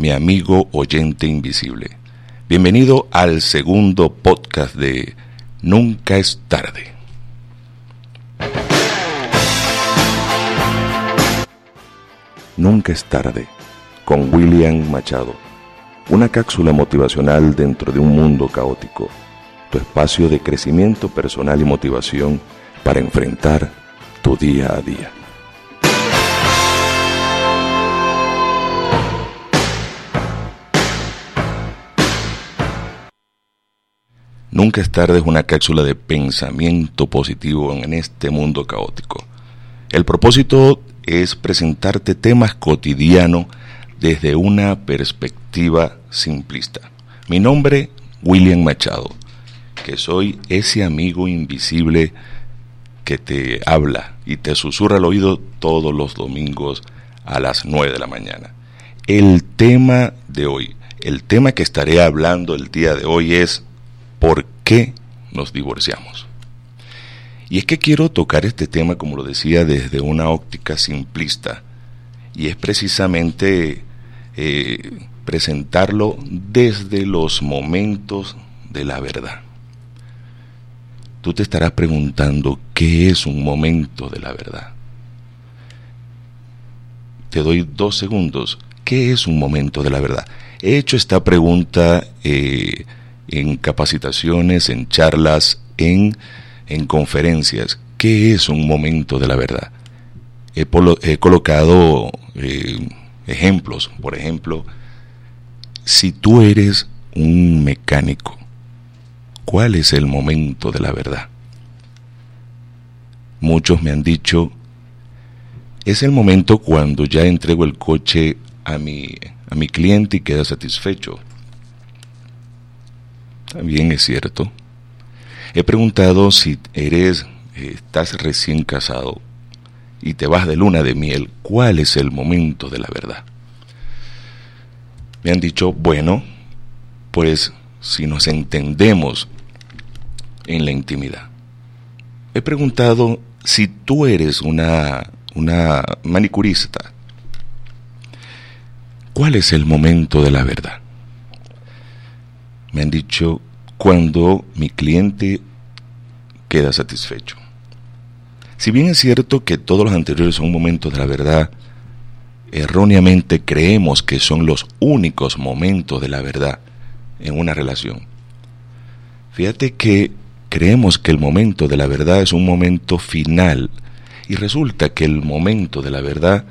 Mi amigo oyente invisible. Bienvenido al segundo podcast de Nunca es tarde. Nunca es tarde, con William Machado. Una cápsula motivacional dentro de un mundo caótico. Tu espacio de crecimiento personal y motivación para enfrentar tu día a día. Nunca es tarde es una cápsula de pensamiento positivo en este mundo caótico. El propósito es presentarte temas cotidianos desde una perspectiva simplista. Mi nombre, William Machado, que soy ese amigo invisible que te habla y te susurra al oído todos los domingos a las 9 de la mañana. El tema de hoy, el tema que estaré hablando el día de hoy es ¿Por qué nos divorciamos? Y es que quiero tocar este tema, como lo decía, desde una óptica simplista. Y es precisamente eh, presentarlo desde los momentos de la verdad. Tú te estarás preguntando qué es un momento de la verdad. Te doy dos segundos. ¿Qué es un momento de la verdad? He hecho esta pregunta eh, en capacitaciones, en charlas, en, en conferencias. ¿Qué es un momento de la verdad? He, colocado eh, ejemplos, por ejemplo, si tú eres un mecánico, ¿cuál es el momento de la verdad? Muchos me han dicho, es el momento cuando ya entrego el coche a mi, a mi cliente y queda satisfecho. También es cierto. He preguntado si eres, eh, estás recién casado y te vas de luna de miel, ¿cuál es el momento de la verdad? Me han dicho, bueno, pues si nos entendemos en la intimidad. He preguntado si tú eres una, una manicurista, ¿cuál es el momento de la verdad? Me han dicho cuando mi cliente queda satisfecho. Si bien es cierto que todos los anteriores son momentos de la verdad, erróneamente creemos que son los únicos momentos de la verdad en una relación. Fíjate que creemos que el momento de la verdad es un momento final y resulta que el momento de la verdad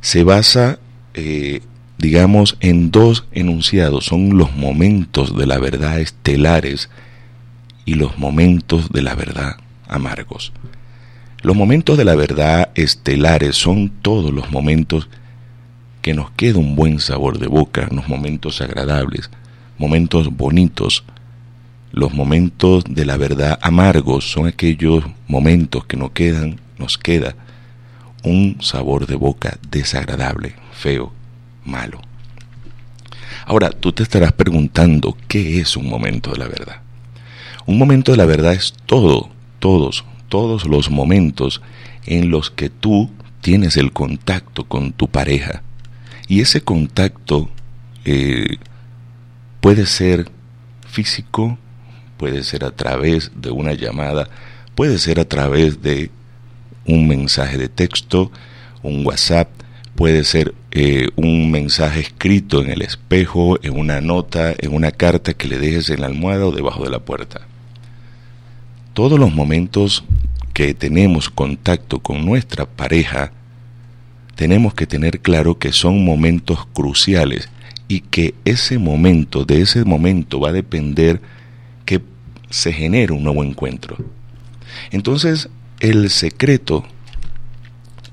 se basa eh, digamos, en dos enunciados. Son los momentos de la verdad estelares y los momentos de la verdad amargos. Los momentos de la verdad estelares son todos los momentos que nos queda un buen sabor de boca, los momentos agradables, momentos bonitos. Los momentos de la verdad amargos son aquellos momentos que nos quedan, nos queda un sabor de boca desagradable, feo, malo. Ahora, tú te estarás preguntando, ¿qué es un momento de la verdad? Un momento de la verdad es todo, todos, todos los momentos en los que tú tienes el contacto con tu pareja. Y ese contacto eh, puede ser físico, puede ser a través de una llamada, puede ser a través de un mensaje de texto, un WhatsApp, puede ser eh, un mensaje escrito en el espejo, en una nota, en una carta que le dejes en la almohada o debajo de la puerta. Todos los momentos que tenemos contacto con nuestra pareja, tenemos que tener claro que son momentos cruciales y que ese momento, de ese momento va a depender que se genere un nuevo encuentro. Entonces, el secreto,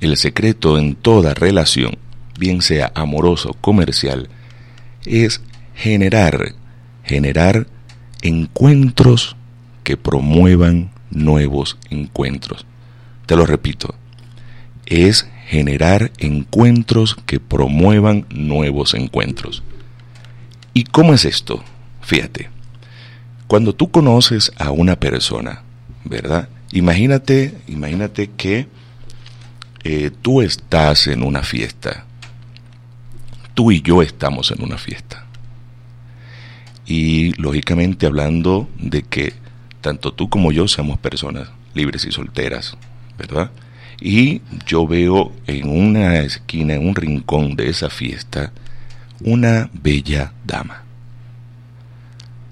el secreto en toda relación, bien sea amoroso comercial, es generar, generar encuentros que promuevan nuevos encuentros. Te lo repito, es generar encuentros que promuevan nuevos encuentros. ¿Y cómo es esto? Fíjate, cuando tú conoces a una persona, ¿verdad? Imagínate, imagínate que eh, tú estás en una fiesta, tú y yo estamos en una fiesta. Y lógicamente hablando de que tanto tú como yo seamos personas libres y solteras, ¿verdad? Y yo veo en una esquina, en un rincón de esa fiesta, una bella dama.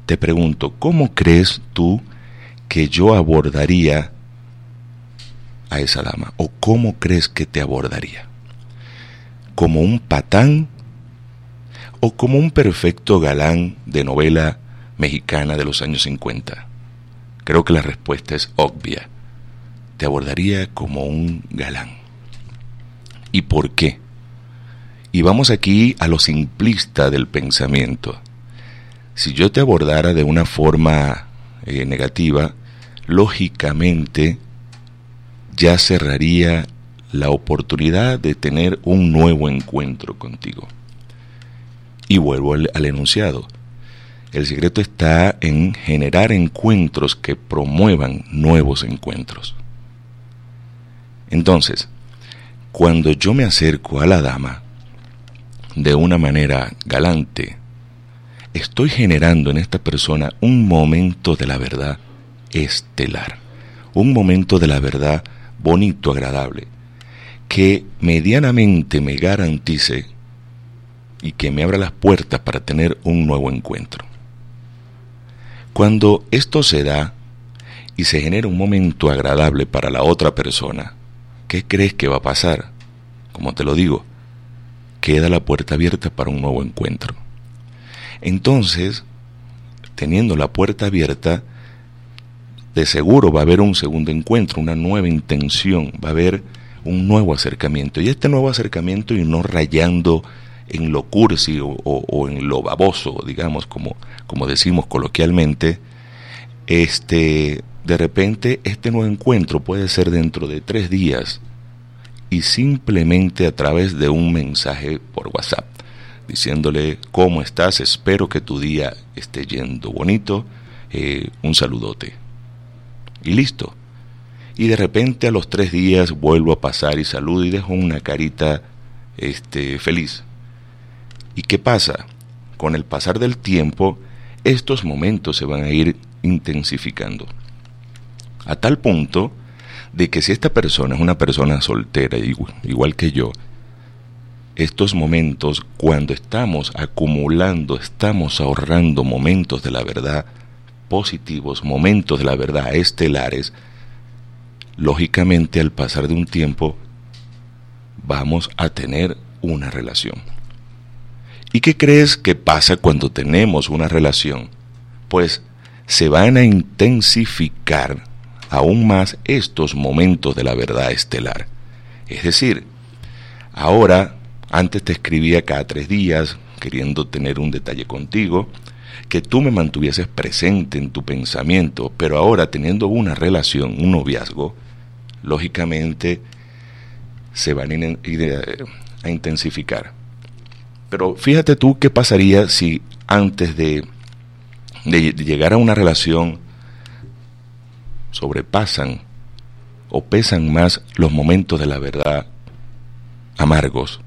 Te pregunto, ¿cómo crees tú que yo abordaría a esa dama? ¿O cómo crees que te abordaría? ¿Como un patán? ¿O como un perfecto galán de novela mexicana de los años 50? Creo que la respuesta es obvia te abordaría como un galán. ¿Y por qué? Y vamos aquí a lo simplista del pensamiento. Si yo te abordara de una forma eh, negativa, lógicamente ya cerraría la oportunidad de tener un nuevo encuentro contigo. Y vuelvo al, enunciado. El secreto está en generar encuentros que promuevan nuevos encuentros. Entonces, cuando yo me acerco a la dama de una manera galante, estoy generando en esta persona un momento de la verdad estelar, un momento de la verdad bonito, agradable, que medianamente me garantice y que me abra las puertas para tener un nuevo encuentro. Cuando esto se da y se genera un momento agradable para la otra persona, ¿qué crees que va a pasar? Como te lo digo, queda la puerta abierta para un nuevo encuentro. Entonces, teniendo la puerta abierta, de seguro va a haber un segundo encuentro, una nueva intención, va a haber un nuevo acercamiento. Y este nuevo acercamiento, y no rayando en lo cursi o, en lo baboso, digamos, como, como decimos coloquialmente, este, de repente este nuevo encuentro puede ser dentro de tres días y simplemente a través de un mensaje por WhatsApp, diciéndole cómo estás, espero que tu día esté yendo bonito, eh, un saludote. Y listo. Y de repente a los tres días vuelvo a pasar y saludo y dejo una carita este, feliz. ¿Y qué pasa? Con el pasar del tiempo, estos momentos se van a ir intensificando a tal punto de que si esta persona es una persona soltera, igual que yo, estos momentos, cuando estamos acumulando, estamos ahorrando momentos de la verdad positivos, momentos de la verdad estelares, lógicamente al pasar de un tiempo vamos a tener una relación. ¿Y qué crees que pasa cuando tenemos una relación? Pues se van a intensificar aún más estos momentos de la verdad estelar. Es decir, ahora, antes te escribía cada tres días, queriendo tener un detalle contigo, que tú me mantuvieses presente en tu pensamiento, pero ahora teniendo una relación, un noviazgo, lógicamente se van a intensificar. Pero fíjate tú qué pasaría si antes de, de llegar a una relación sobrepasan o pesan más los momentos de la verdad amargos,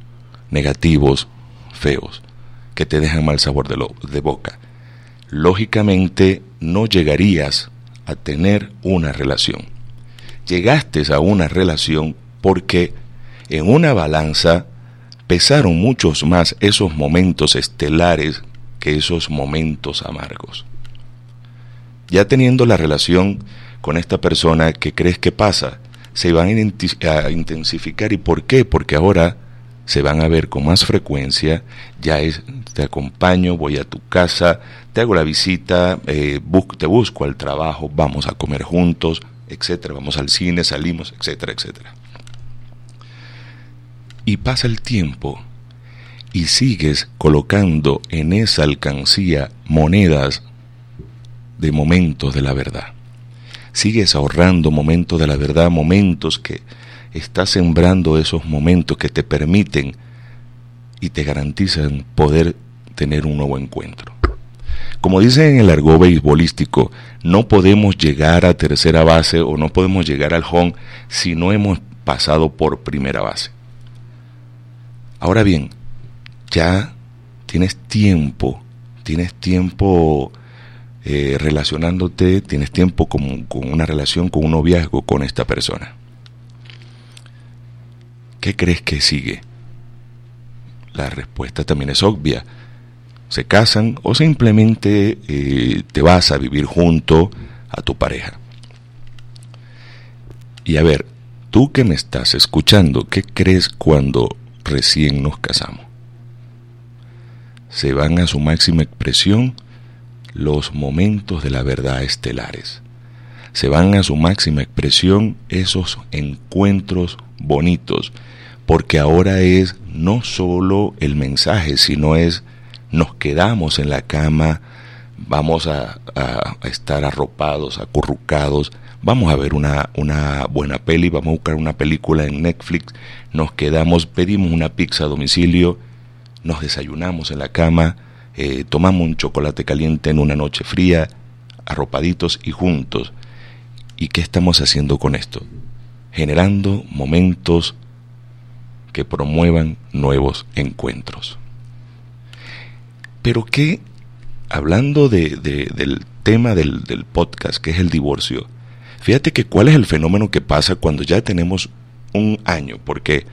negativos, feos, que te dejan mal sabor de, lo, de boca. Lógicamente no llegarías a tener una relación. llegaste a una relación porque en una balanza pesaron muchos más esos momentos estelares que esos momentos amargos. Ya teniendo la relación con esta persona, ¿qué crees que pasa? Se van a intensificar. ¿Y por qué? Porque ahora se van a ver con más frecuencia, ya es, te acompaño, voy a tu casa, te hago la visita, eh, te busco al trabajo, vamos a comer juntos, etcétera, vamos al cine, salimos, etcétera, etcétera. Y pasa el tiempo y sigues colocando en esa alcancía monedas de momentos de la verdad. Sigues ahorrando momentos de la verdad, momentos que estás sembrando esos momentos que te permiten y te garantizan poder tener un nuevo encuentro. Como dice en el argot beisbolístico, no podemos llegar a tercera base o no podemos llegar al home si no hemos pasado por primera base. Ahora bien, ya tienes tiempo, tienes tiempo eh, relacionándote, tienes tiempo con, con una relación, con un noviazgo con esta persona. ¿Qué crees que sigue? La respuesta también es obvia. Se casan o simplemente eh, te vas a vivir junto a tu pareja. Y a ver, tú que me estás escuchando, ¿qué crees cuando recién nos casamos? Se van a su máxima expresión los momentos de la verdad estelares. Se van a su máxima expresión esos encuentros bonitos porque ahora es no solo el mensaje, sino es nos quedamos en la cama, vamos a, estar arropados, acurrucados, vamos a ver una, una, buena peli, vamos a buscar una película en Netflix, nos quedamos, pedimos una pizza a domicilio, nos desayunamos en la cama, eh, tomamos un chocolate caliente en una noche fría, arropaditos y juntos. ¿Y qué estamos haciendo con esto? Generando momentos que promuevan nuevos encuentros. Pero que, hablando de, del tema del, podcast, que es el divorcio, fíjate que cuál es el fenómeno que pasa cuando ya tenemos un año, porque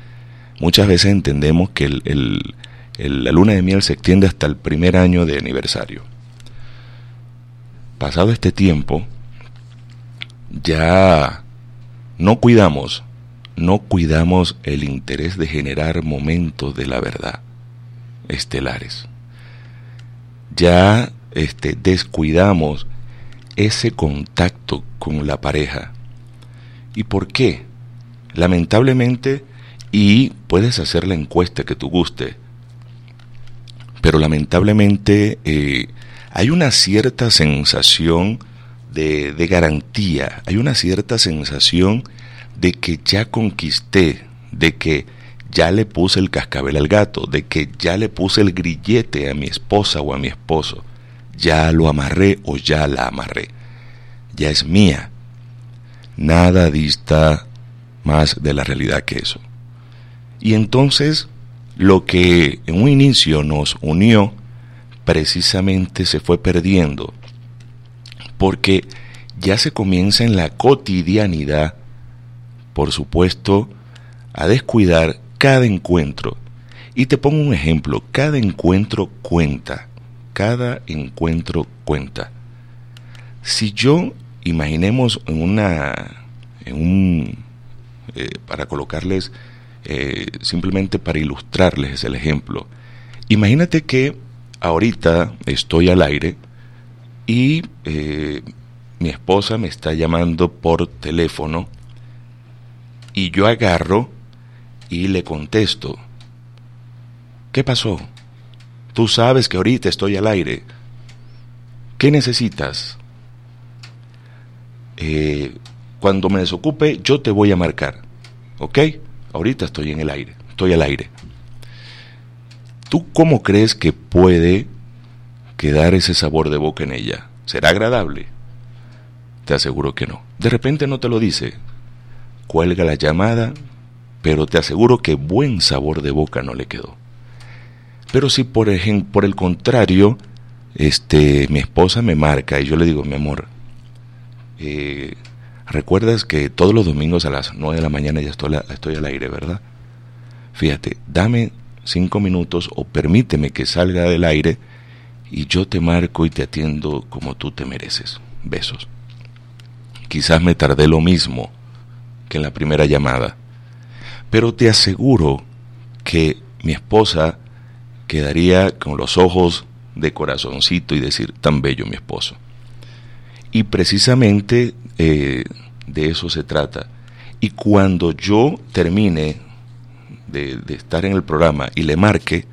muchas veces entendemos que el, la luna de miel se extiende hasta el primer año de aniversario. Pasado este tiempo, ya no cuidamos no cuidamos el interés de generar momentos de la verdad estelares. Ya este, descuidamos ese contacto con la pareja. ¿Y por qué? Lamentablemente, y puedes hacer la encuesta que tú guste, pero lamentablemente eh, hay una cierta sensación de, de garantía, hay una cierta sensación de que ya conquisté, de que ya le puse el cascabel al gato, de que ya le puse el grillete a mi esposa o a mi esposo, ya lo amarré o ya la amarré, ya es mía. Nada dista más de la realidad que eso. Y entonces lo que en un inicio nos unió precisamente se fue perdiendo, porque ya se comienza en la cotidianidad por supuesto, a descuidar cada encuentro. Y te pongo un ejemplo, cada encuentro cuenta, cada encuentro cuenta. Si yo, imaginemos en una, en un, eh, para colocarles, eh, simplemente para ilustrarles el ejemplo, imagínate que ahorita estoy al aire y eh, mi esposa me está llamando por teléfono y yo agarro y le contesto, ¿qué pasó? Tú sabes que ahorita estoy al aire. ¿Qué necesitas? Eh, cuando me desocupe, yo te voy a marcar. ¿Ok? Ahorita estoy en el aire, estoy al aire. ¿Tú cómo crees que puede quedar ese sabor de boca en ella? ¿Será agradable? Te aseguro que no. De repente no te lo dice, cuelga la llamada, pero te aseguro que buen sabor de boca no le quedó. Pero si por, ejemplo, por el contrario, este, mi esposa me marca y yo le digo, mi amor, eh, Recuerdas que todos los domingos a las 9 de la mañana ya estoy, estoy al aire, ¿verdad? Fíjate, dame cinco minutos o permíteme que salga del aire y yo te marco y te atiendo como tú te mereces. Besos. Quizás me tardé lo mismo que en la primera llamada, pero te aseguro que mi esposa quedaría con los ojos de corazoncito y decir, tan bello mi esposo. Y precisamente eh, de eso se trata. Y cuando yo termine de, de, estar en el programa y le marque,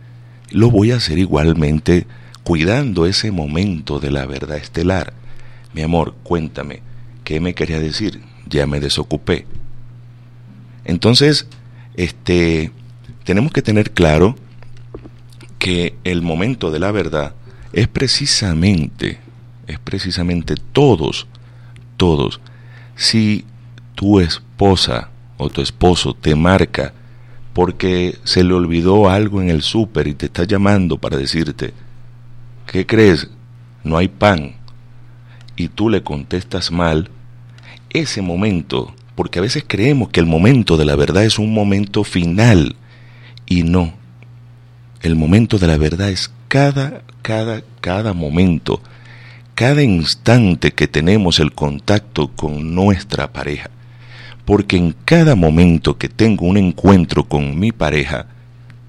lo voy a hacer igualmente cuidando ese momento de la verdad estelar. Mi amor, cuéntame, ¿qué me quería decir? Ya me desocupé. Entonces, este, tenemos que tener claro que el momento de la verdad es precisamente, es precisamente todos, todos. Si tu esposa o tu esposo te marca porque se le olvidó algo en el súper y te está llamando para decirte, ¿qué crees? No hay pan. Y tú le contestas mal, ese momento, porque a veces creemos que el momento de la verdad es un momento final, y no, el momento de la verdad es cada, cada, cada momento, cada instante que tenemos el contacto con nuestra pareja. Porque en cada momento que tengo un encuentro con mi pareja,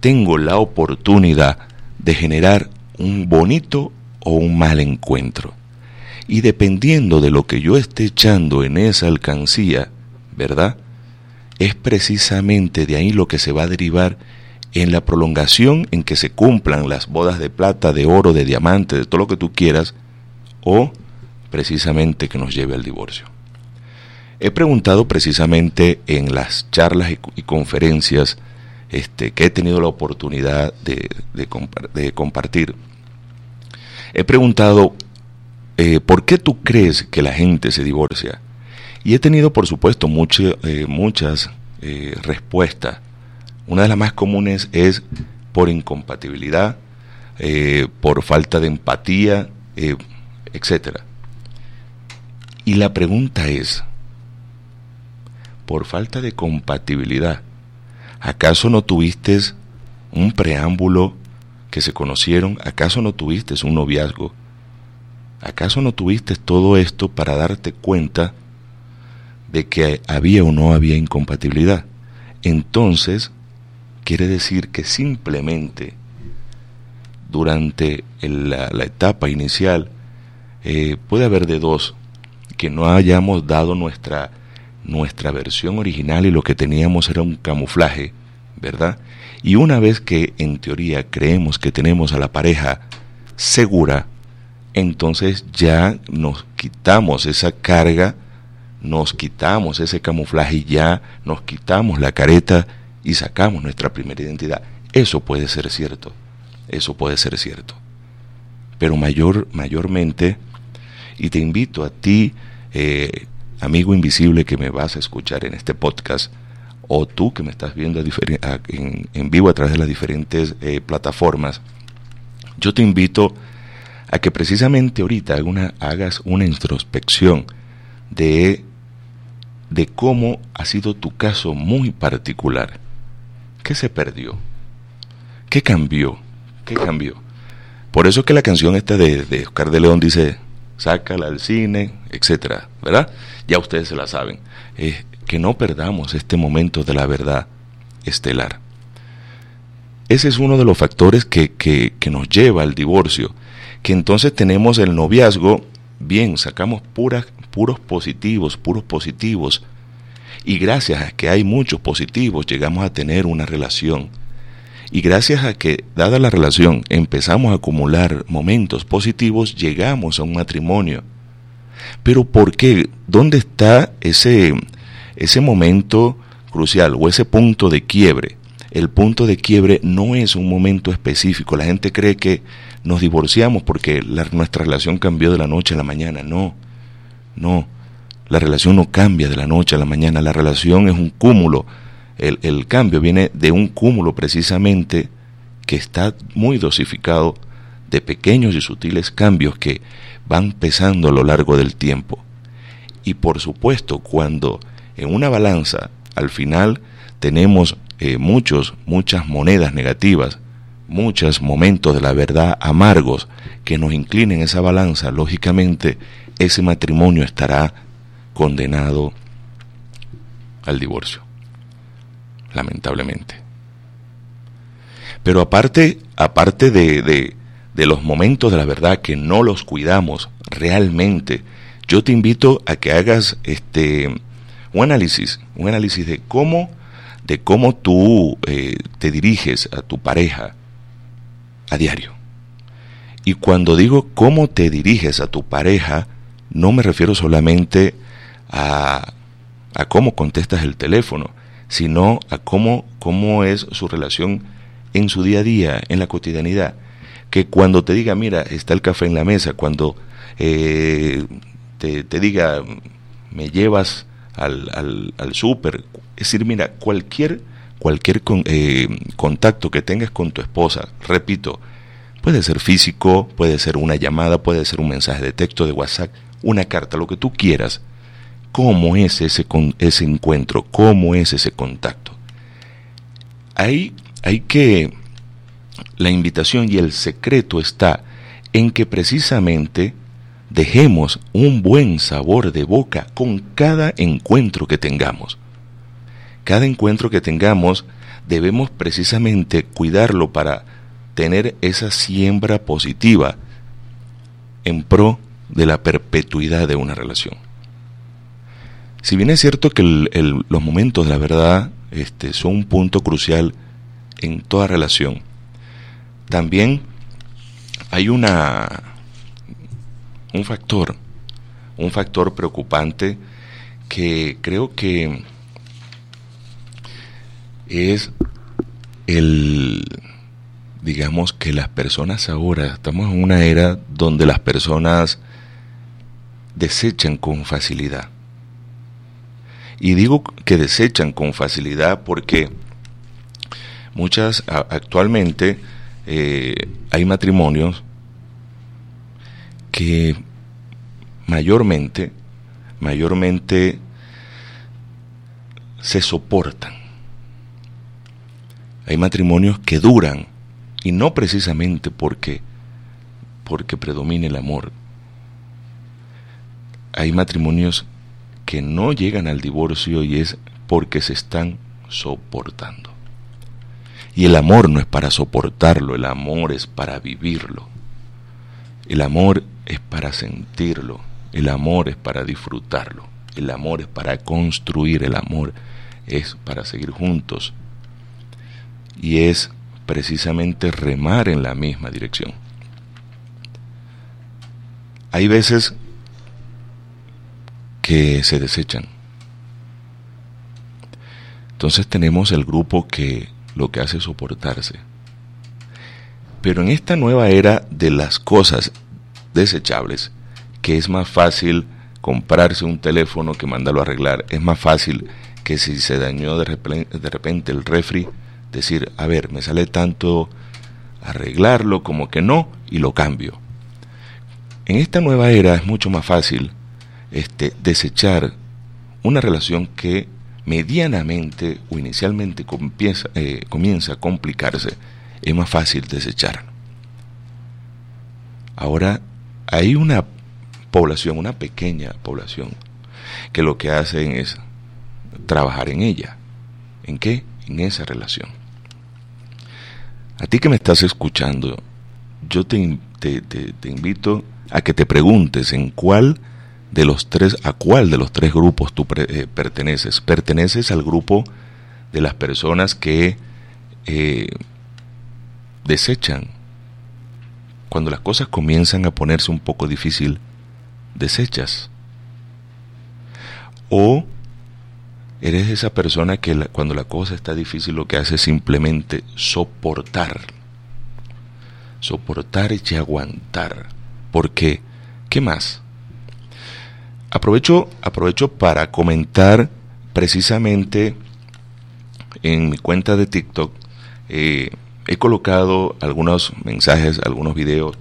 tengo la oportunidad de generar un bonito o un mal encuentro. Y dependiendo de lo que yo esté echando en esa alcancía, ¿verdad? Es precisamente de ahí lo que se va a derivar en la prolongación en que se cumplan las bodas de plata, de oro, de diamante, de todo lo que tú quieras, o precisamente que nos lleve al divorcio. He preguntado precisamente en las charlas y, conferencias este, que he tenido la oportunidad de, compartir. He preguntado, eh, ¿por qué tú crees que la gente se divorcia? Y he tenido, por supuesto, eh, muchas eh, respuestas una de las más comunes es por incompatibilidad, eh, por falta de empatía, etc. Y la pregunta es, por falta de compatibilidad, ¿acaso no tuviste un preámbulo que se conocieron? ¿Acaso no tuviste un noviazgo? ¿Acaso no tuviste todo esto para darte cuenta de que había o no había incompatibilidad? Entonces, quiere decir que simplemente durante la, etapa inicial eh, puede haber de dos, que no hayamos dado nuestra, nuestra versión original y lo que teníamos era un camuflaje, ¿verdad? Y una vez que en teoría creemos que tenemos a la pareja segura, entonces ya nos quitamos esa carga, nos quitamos ese camuflaje y ya nos quitamos la careta y sacamos nuestra primera identidad. Eso puede ser cierto, eso puede ser cierto. Pero mayor, mayormente, y te invito a ti, eh, amigo invisible que me vas a escuchar en este podcast, o tú que me estás viendo en, vivo a través de las diferentes eh, plataformas, yo te invito a que precisamente ahorita hagas una introspección de, de cómo ha sido tu caso muy particular ¿Qué se perdió? ¿Qué cambió? ¿Qué cambió? Por eso que la canción esta de, Oscar de León dice, sácala al cine, etcétera, ¿verdad? Ya ustedes se la saben. que no perdamos este momento de la verdad estelar. Ese es uno de los factores que, que, que nos lleva al divorcio. Que entonces tenemos el noviazgo, bien, sacamos puras, puros positivos, puros positivos, y gracias a que hay muchos positivos llegamos a tener una relación. Y gracias a que, dada la relación, empezamos a acumular momentos positivos, llegamos a un matrimonio. Pero ¿por qué? ¿Dónde está ese, ese momento crucial o ese punto de quiebre? El punto de quiebre no es un momento específico. La gente cree que nos divorciamos porque nuestra relación cambió de la noche a la mañana. No, no. La relación no cambia de la noche a la mañana, la relación es un cúmulo. El, cambio viene de un cúmulo precisamente que está muy dosificado de pequeños y sutiles cambios que van pesando a lo largo del tiempo. Y por supuesto, cuando en una balanza al final tenemos eh, muchos, muchas monedas negativas, muchos momentos de la verdad amargos que nos inclinen esa balanza, lógicamente ese matrimonio estará condenado al divorcio, lamentablemente. Pero aparte, aparte de, de, de los momentos de la verdad que no los cuidamos realmente, yo te invito a que hagas este un análisis, un análisis de cómo, de cómo tú eh, te diriges a tu pareja a diario. Y cuando digo cómo te diriges a tu pareja, no me refiero solamente a, a cómo contestas el teléfono, sino a cómo, cómo es su relación en su día a día, en la cotidianidad. Que cuando te diga, mira, está el café en la mesa, cuando eh, te, te, diga, me llevas al, al, al súper, es decir, mira, cualquier, cualquier con, eh, contacto que tengas con tu esposa, repito, puede ser físico, puede ser una llamada, puede ser un mensaje de texto, de WhatsApp, una carta, lo que tú quieras. ¿Cómo es ese, ese encuentro? ¿Cómo es ese contacto? Hay, hay que... La invitación y el secreto está en que precisamente dejemos un buen sabor de boca con cada encuentro que tengamos. Cada encuentro que tengamos debemos precisamente cuidarlo para tener esa siembra positiva en pro de la perpetuidad de una relación. Si bien es cierto que los momentos de la verdad este, son un punto crucial en toda relación, también hay una un factor, un factor preocupante que creo que es el, digamos que las personas ahora, estamos en una era donde las personas desechan con facilidad. Y digo que desechan con facilidad porque muchas actualmente eh, hay matrimonios que mayormente, mayormente se soportan. Hay matrimonios que duran y no precisamente porque porque predomine el amor. Hay matrimonios que no llegan al divorcio y es porque se están soportando. Y el amor no es para soportarlo, el amor es para vivirlo. El amor es para sentirlo, el amor es para disfrutarlo, el amor es para construir, el amor es para seguir juntos y es precisamente remar en la misma dirección. Hay veces que se desechan. Entonces tenemos el grupo que lo que hace es soportarse. Pero en esta nueva era de las cosas desechables, que es más fácil comprarse un teléfono que mandarlo a arreglar. Es más fácil que si se dañó de repente, de repente el refri, decir, a ver, me sale tanto arreglarlo como que no y lo cambio. En esta nueva era es mucho más fácil este, desechar una relación que medianamente o inicialmente comienza, eh, comienza a complicarse, es más fácil desechar. Ahora hay una población, una pequeña población, que lo que hacen es trabajar en ella. ¿En qué? En esa relación. A ti que me estás escuchando, yo te, te, te, te invito a que te preguntes en cuál de los tres, a cuál de los tres grupos tú eh, perteneces. Perteneces al grupo de las personas que eh, desechan cuando las cosas comienzan a ponerse un poco difícil, desechas. O eres esa persona que cuando la cosa está difícil lo que hace es simplemente soportar. Soportar y aguantar. Porque, ¿qué más? Aprovecho, aprovecho para comentar precisamente en mi cuenta de TikTok eh, he colocado algunos mensajes, algunos videos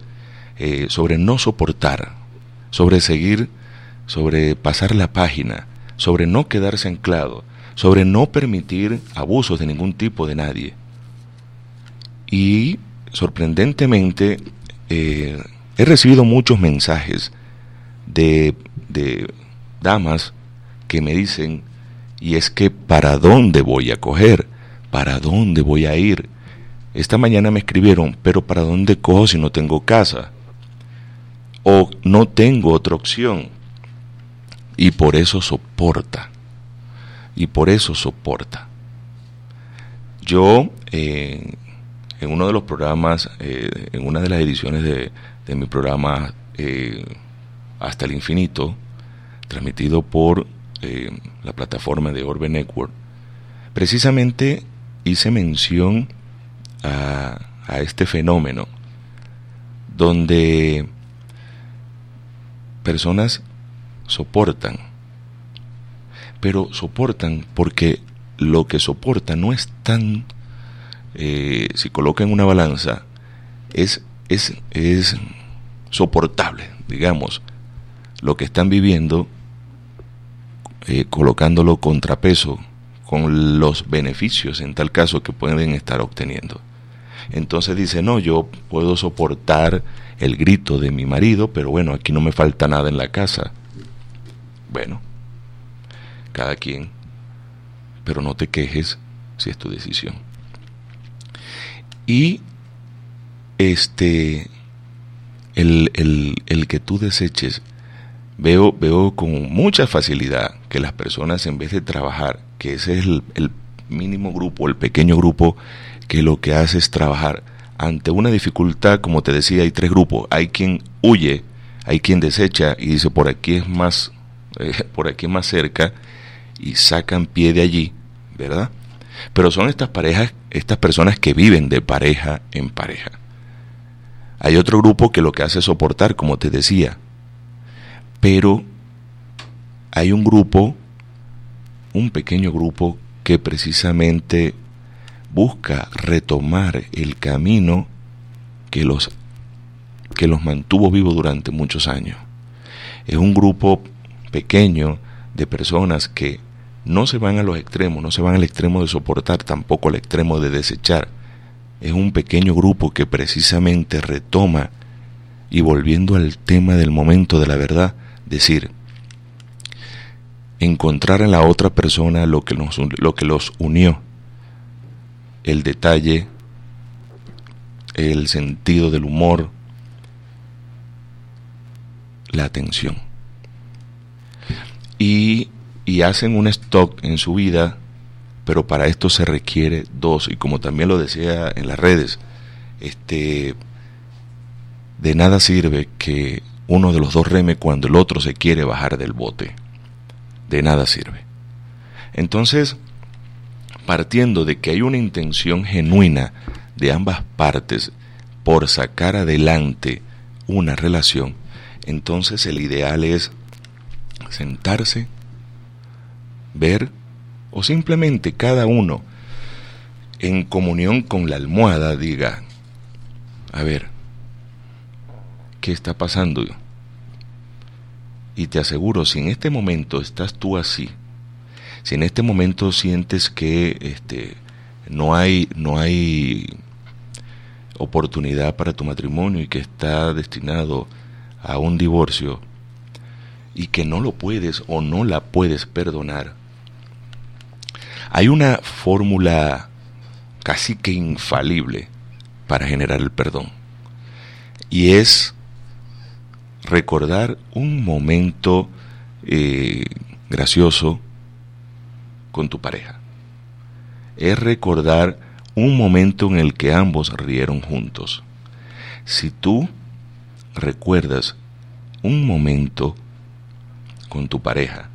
eh, sobre no soportar, sobre seguir sobre pasar la página, sobre no quedarse anclado, sobre no permitir abusos de ningún tipo de nadie. Y sorprendentemente eh, he recibido muchos mensajes de, de damas que me dicen, y es que ¿para dónde voy a coger? ¿Para dónde voy a ir? Esta mañana me escribieron, pero ¿para dónde cojo si no tengo casa? O no tengo otra opción. Y por eso soporta. Y por eso soporta. Yo, eh, en uno de los programas, eh, en una de las ediciones de, de mi programa eh, Hasta el Infinito, transmitido por la plataforma de Orbe Network, precisamente hice mención a, a este fenómeno donde personas soportan, pero soportan porque lo que soporta no es tan, eh, si coloca en una balanza, es, es, es soportable, digamos, lo que están viviendo, eh, colocándolo contrapeso con los beneficios en tal caso que pueden estar obteniendo. Entonces dice, no, yo puedo soportar el grito de mi marido, pero bueno, aquí no me falta nada en la casa. Bueno, cada quien, pero no te quejes si es tu decisión. Y este, el, el, el que tú deseches, veo, veo con mucha facilidad que las personas en vez de trabajar, que ese es el, mínimo grupo, el pequeño grupo, que lo que hace es trabajar ante una dificultad, como te decía, hay tres grupos. Hay quien huye, hay quien desecha y dice por aquí es más, eh, por aquí es más cerca y sacan pie de allí, ¿verdad? Pero son estas parejas, estas personas que viven de pareja en pareja. Hay otro grupo que lo que hace es soportar, como te decía. Pero hay un grupo, un pequeño grupo, que precisamente busca retomar el camino que los, que los mantuvo vivos durante muchos años. Es un grupo pequeño de personas que no se van a los extremos, no se van al extremo de soportar, tampoco al extremo de desechar. Es un pequeño grupo que precisamente retoma y volviendo al tema del momento de la verdad, decir, encontrar en la otra persona lo que, lo que los unió, el detalle, el sentido del humor, la atención. Y, y hacen un stock en su vida, pero para esto se requiere dos. Y como también lo decía en las redes, este, de nada sirve que uno de los dos reme cuando el otro se quiere bajar del bote. De nada sirve. Entonces, partiendo de que hay una intención genuina de ambas partes por sacar adelante una relación, entonces el ideal es sentarse, ver o simplemente cada uno en comunión con la almohada diga, a ver, ¿qué está pasando? Y te aseguro, si en este momento estás tú así, si en este momento sientes que este, no hay, no hay oportunidad para tu matrimonio y que está destinado a un divorcio y que no lo puedes o no la puedes perdonar, hay una fórmula casi que infalible para generar el perdón. Y es recordar un momento eh, gracioso con tu pareja. Es recordar un momento en el que ambos rieron juntos. Si tú recuerdas un momento con tu pareja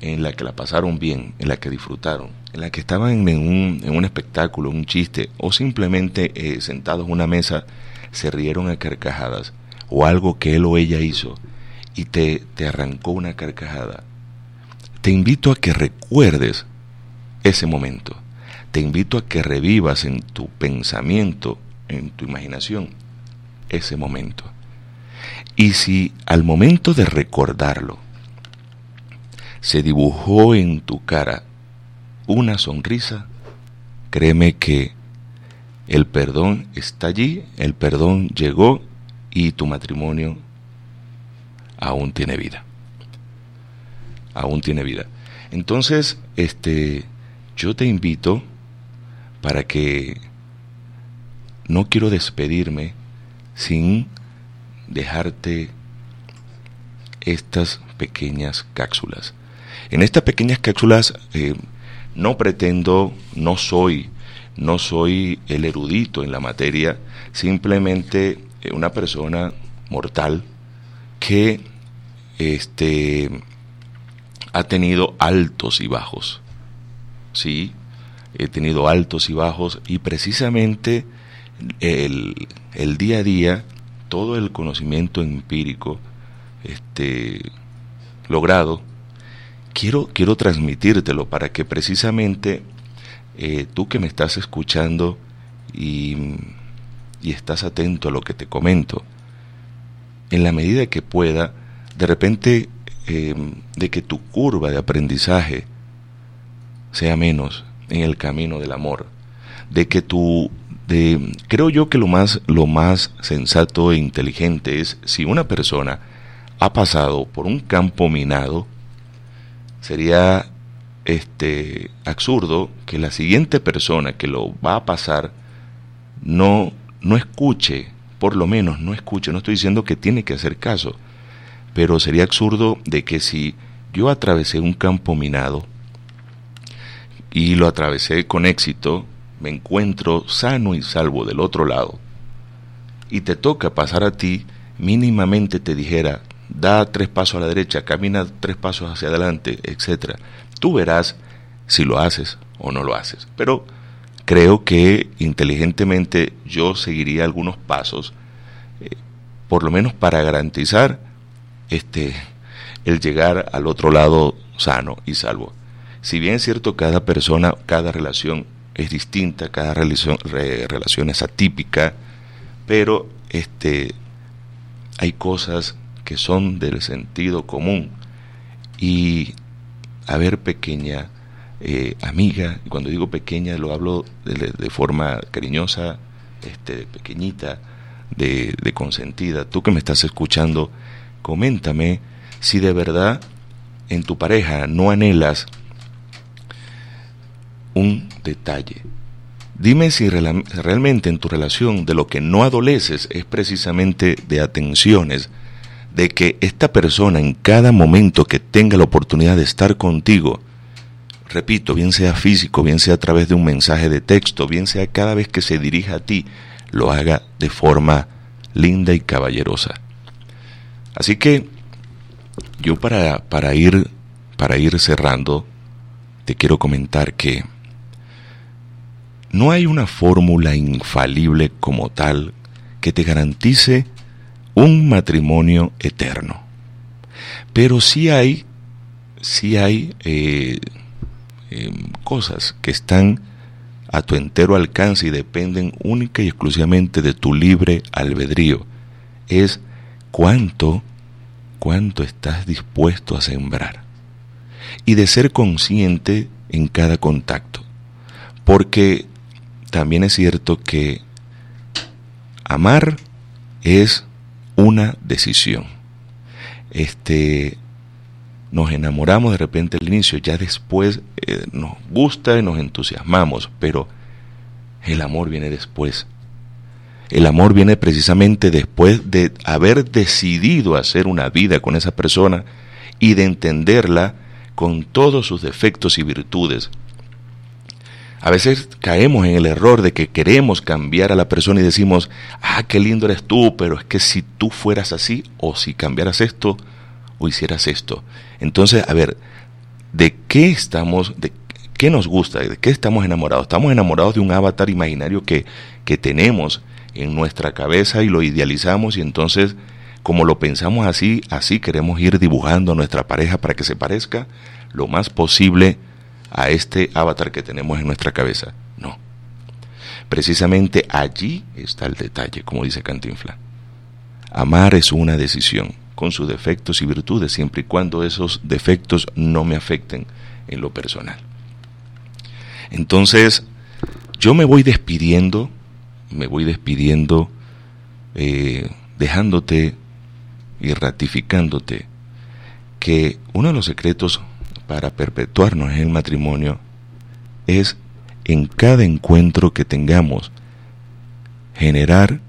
en la que la pasaron bien, en la que disfrutaron, en la que estaban en un, en un espectáculo, un chiste, o simplemente eh, sentados en una mesa, se rieron a carcajadas, o algo que él o ella hizo, y te, te arrancó una carcajada, te invito a que recuerdes ese momento. Te invito a que revivas en tu pensamiento, en tu imaginación, ese momento. Y si al momento de recordarlo, se dibujó en tu cara una sonrisa, créeme que el perdón está allí, el perdón llegó y tu matrimonio aún tiene vida. Aún tiene vida. Entonces, este, yo te invito para que no quiero despedirme sin dejarte estas pequeñas cápsulas. En estas pequeñas cápsulas eh, no pretendo, no soy, no soy el erudito en la materia, simplemente una persona mortal que este, ha tenido altos y bajos. Sí, he tenido altos y bajos y precisamente el, el día a día, todo el conocimiento empírico este, logrado, quiero, quiero transmitírtelo para que precisamente eh, tú que me estás escuchando y, y estás atento a lo que te comento, en la medida que pueda, de repente em, de que tu curva de aprendizaje sea menos en el camino del amor, de que tu de creo yo que lo más lo más sensato e inteligente es si una persona ha pasado por un campo minado, sería este absurdo que la siguiente persona que lo va a pasar no no escuche, por lo menos no escuche, no estoy diciendo que tiene que hacer caso, pero sería absurdo de que si yo atravesé un campo minado y lo atravesé con éxito, me encuentro sano y salvo del otro lado, y te toca pasar a ti, mínimamente te dijera, da tres pasos a la derecha, camina tres pasos hacia adelante, etc. Tú verás si lo haces o no lo haces. Pero creo que inteligentemente yo seguiría algunos pasos, eh, por lo menos para garantizar este, el llegar al otro lado sano y salvo. Si bien es cierto, cada persona, cada relación es distinta, cada relación, es atípica, pero este, hay cosas que son del sentido común. Y, a ver, pequeña eh, amiga, y cuando digo pequeña lo hablo de, forma cariñosa, este, pequeñita, de, consentida, tú que me estás escuchando, coméntame si de verdad en tu pareja no anhelas un detalle. Dime si realmente en tu relación de lo que no adoleces es precisamente de atenciones, de que esta persona en cada momento que tenga la oportunidad de estar contigo, repito, bien sea físico, bien sea a través de un mensaje de texto, bien sea cada vez que se dirija a ti, lo haga de forma linda y caballerosa. Así que yo para, para, ir, para ir cerrando, te quiero comentar que no hay una fórmula infalible como tal que te garantice un matrimonio eterno. Pero sí hay, sí hay eh, em, cosas que están a tu entero alcance y dependen única y exclusivamente de tu libre albedrío. Es cuánto, cuánto estás dispuesto a sembrar. Y de ser consciente en cada contacto. Porque también es cierto que amar es una decisión. Este, nos enamoramos de repente al inicio, ya después eh, nos gusta y nos entusiasmamos, pero el amor viene después. El amor viene precisamente después de haber decidido hacer una vida con esa persona y de entenderla con todos sus defectos y virtudes, a veces caemos en el error de que queremos cambiar a la persona y decimos, ah, qué lindo eres tú, pero es que si tú fueras así, o si cambiaras esto, o hicieras esto. Entonces, a ver, ¿de qué estamos, de qué nos gusta, de qué estamos enamorados? Estamos enamorados de un avatar imaginario que, que tenemos en nuestra cabeza y lo idealizamos y entonces, como lo pensamos así, así queremos ir dibujando a nuestra pareja para que se parezca lo más posible a este avatar que tenemos en nuestra cabeza. No. Precisamente allí está el detalle, como dice Cantinfla. Amar es una decisión. Con sus defectos y virtudes, siempre y cuando esos defectos no me afecten en lo personal. Entonces, yo me voy despidiendo, me voy despidiendo, eh, dejándote y ratificándote que uno de los secretos para perpetuarnos en el matrimonio es en cada encuentro que tengamos generar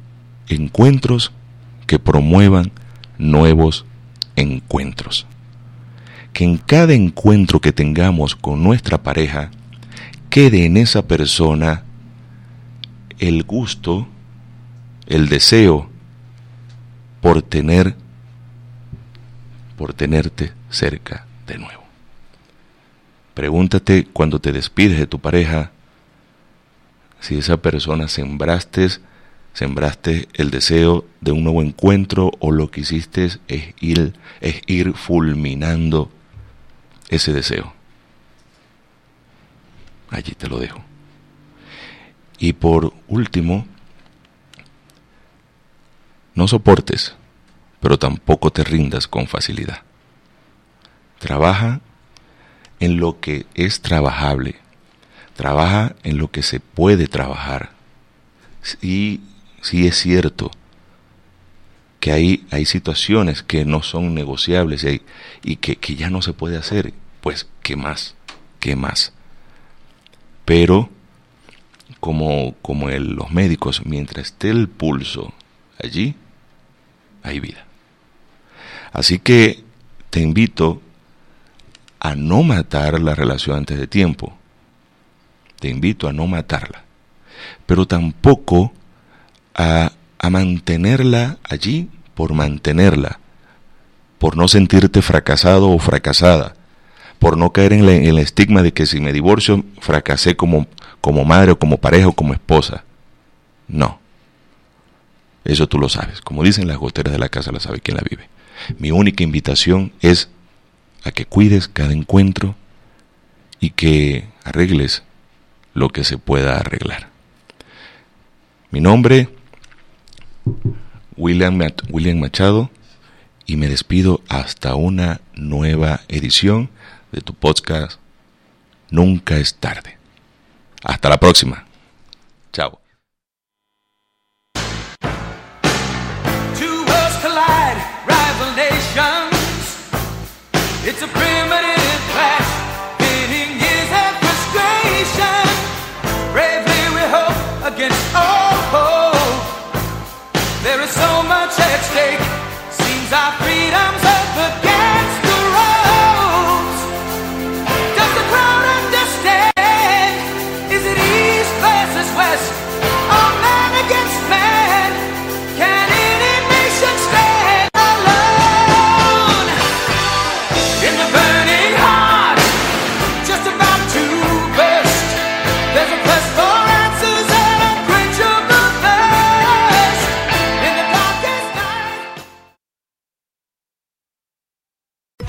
encuentros que promuevan nuevos encuentros. Que en cada encuentro que tengamos con nuestra pareja quede en esa persona el gusto, el deseo por tener por tenerte cerca de nuevo. Pregúntate cuando te despides de tu pareja si esa persona sembraste sembraste el deseo de un nuevo encuentro o lo que hiciste es ir, es ir fulminando ese deseo. Allí te lo dejo. Y por último, no soportes, pero tampoco te rindas con facilidad. Trabaja en lo que es trabajable. Trabaja en lo que se puede trabajar. Y sí es cierto que hay, hay situaciones que no son negociables y, y que, ya no se puede hacer, pues, ¿qué más? ¿Qué más? Pero, como, como los médicos, mientras esté el pulso allí, hay vida. Así que te invito a no matar la relación antes de tiempo. Te invito a no matarla. Pero tampoco a, mantenerla allí por mantenerla, por no sentirte fracasado o fracasada, por no caer en, el estigma de que si me divorcio fracasé como, como madre o como pareja o como esposa. No. Eso tú lo sabes. Como dicen las goteras de la casa, la sabe quien la vive. Mi única invitación es a que cuides cada encuentro y que arregles lo que se pueda arreglar. Mi nombre William, William Machado y me despido hasta una nueva edición de tu podcast Nunca es tarde. Hasta la próxima. Chao.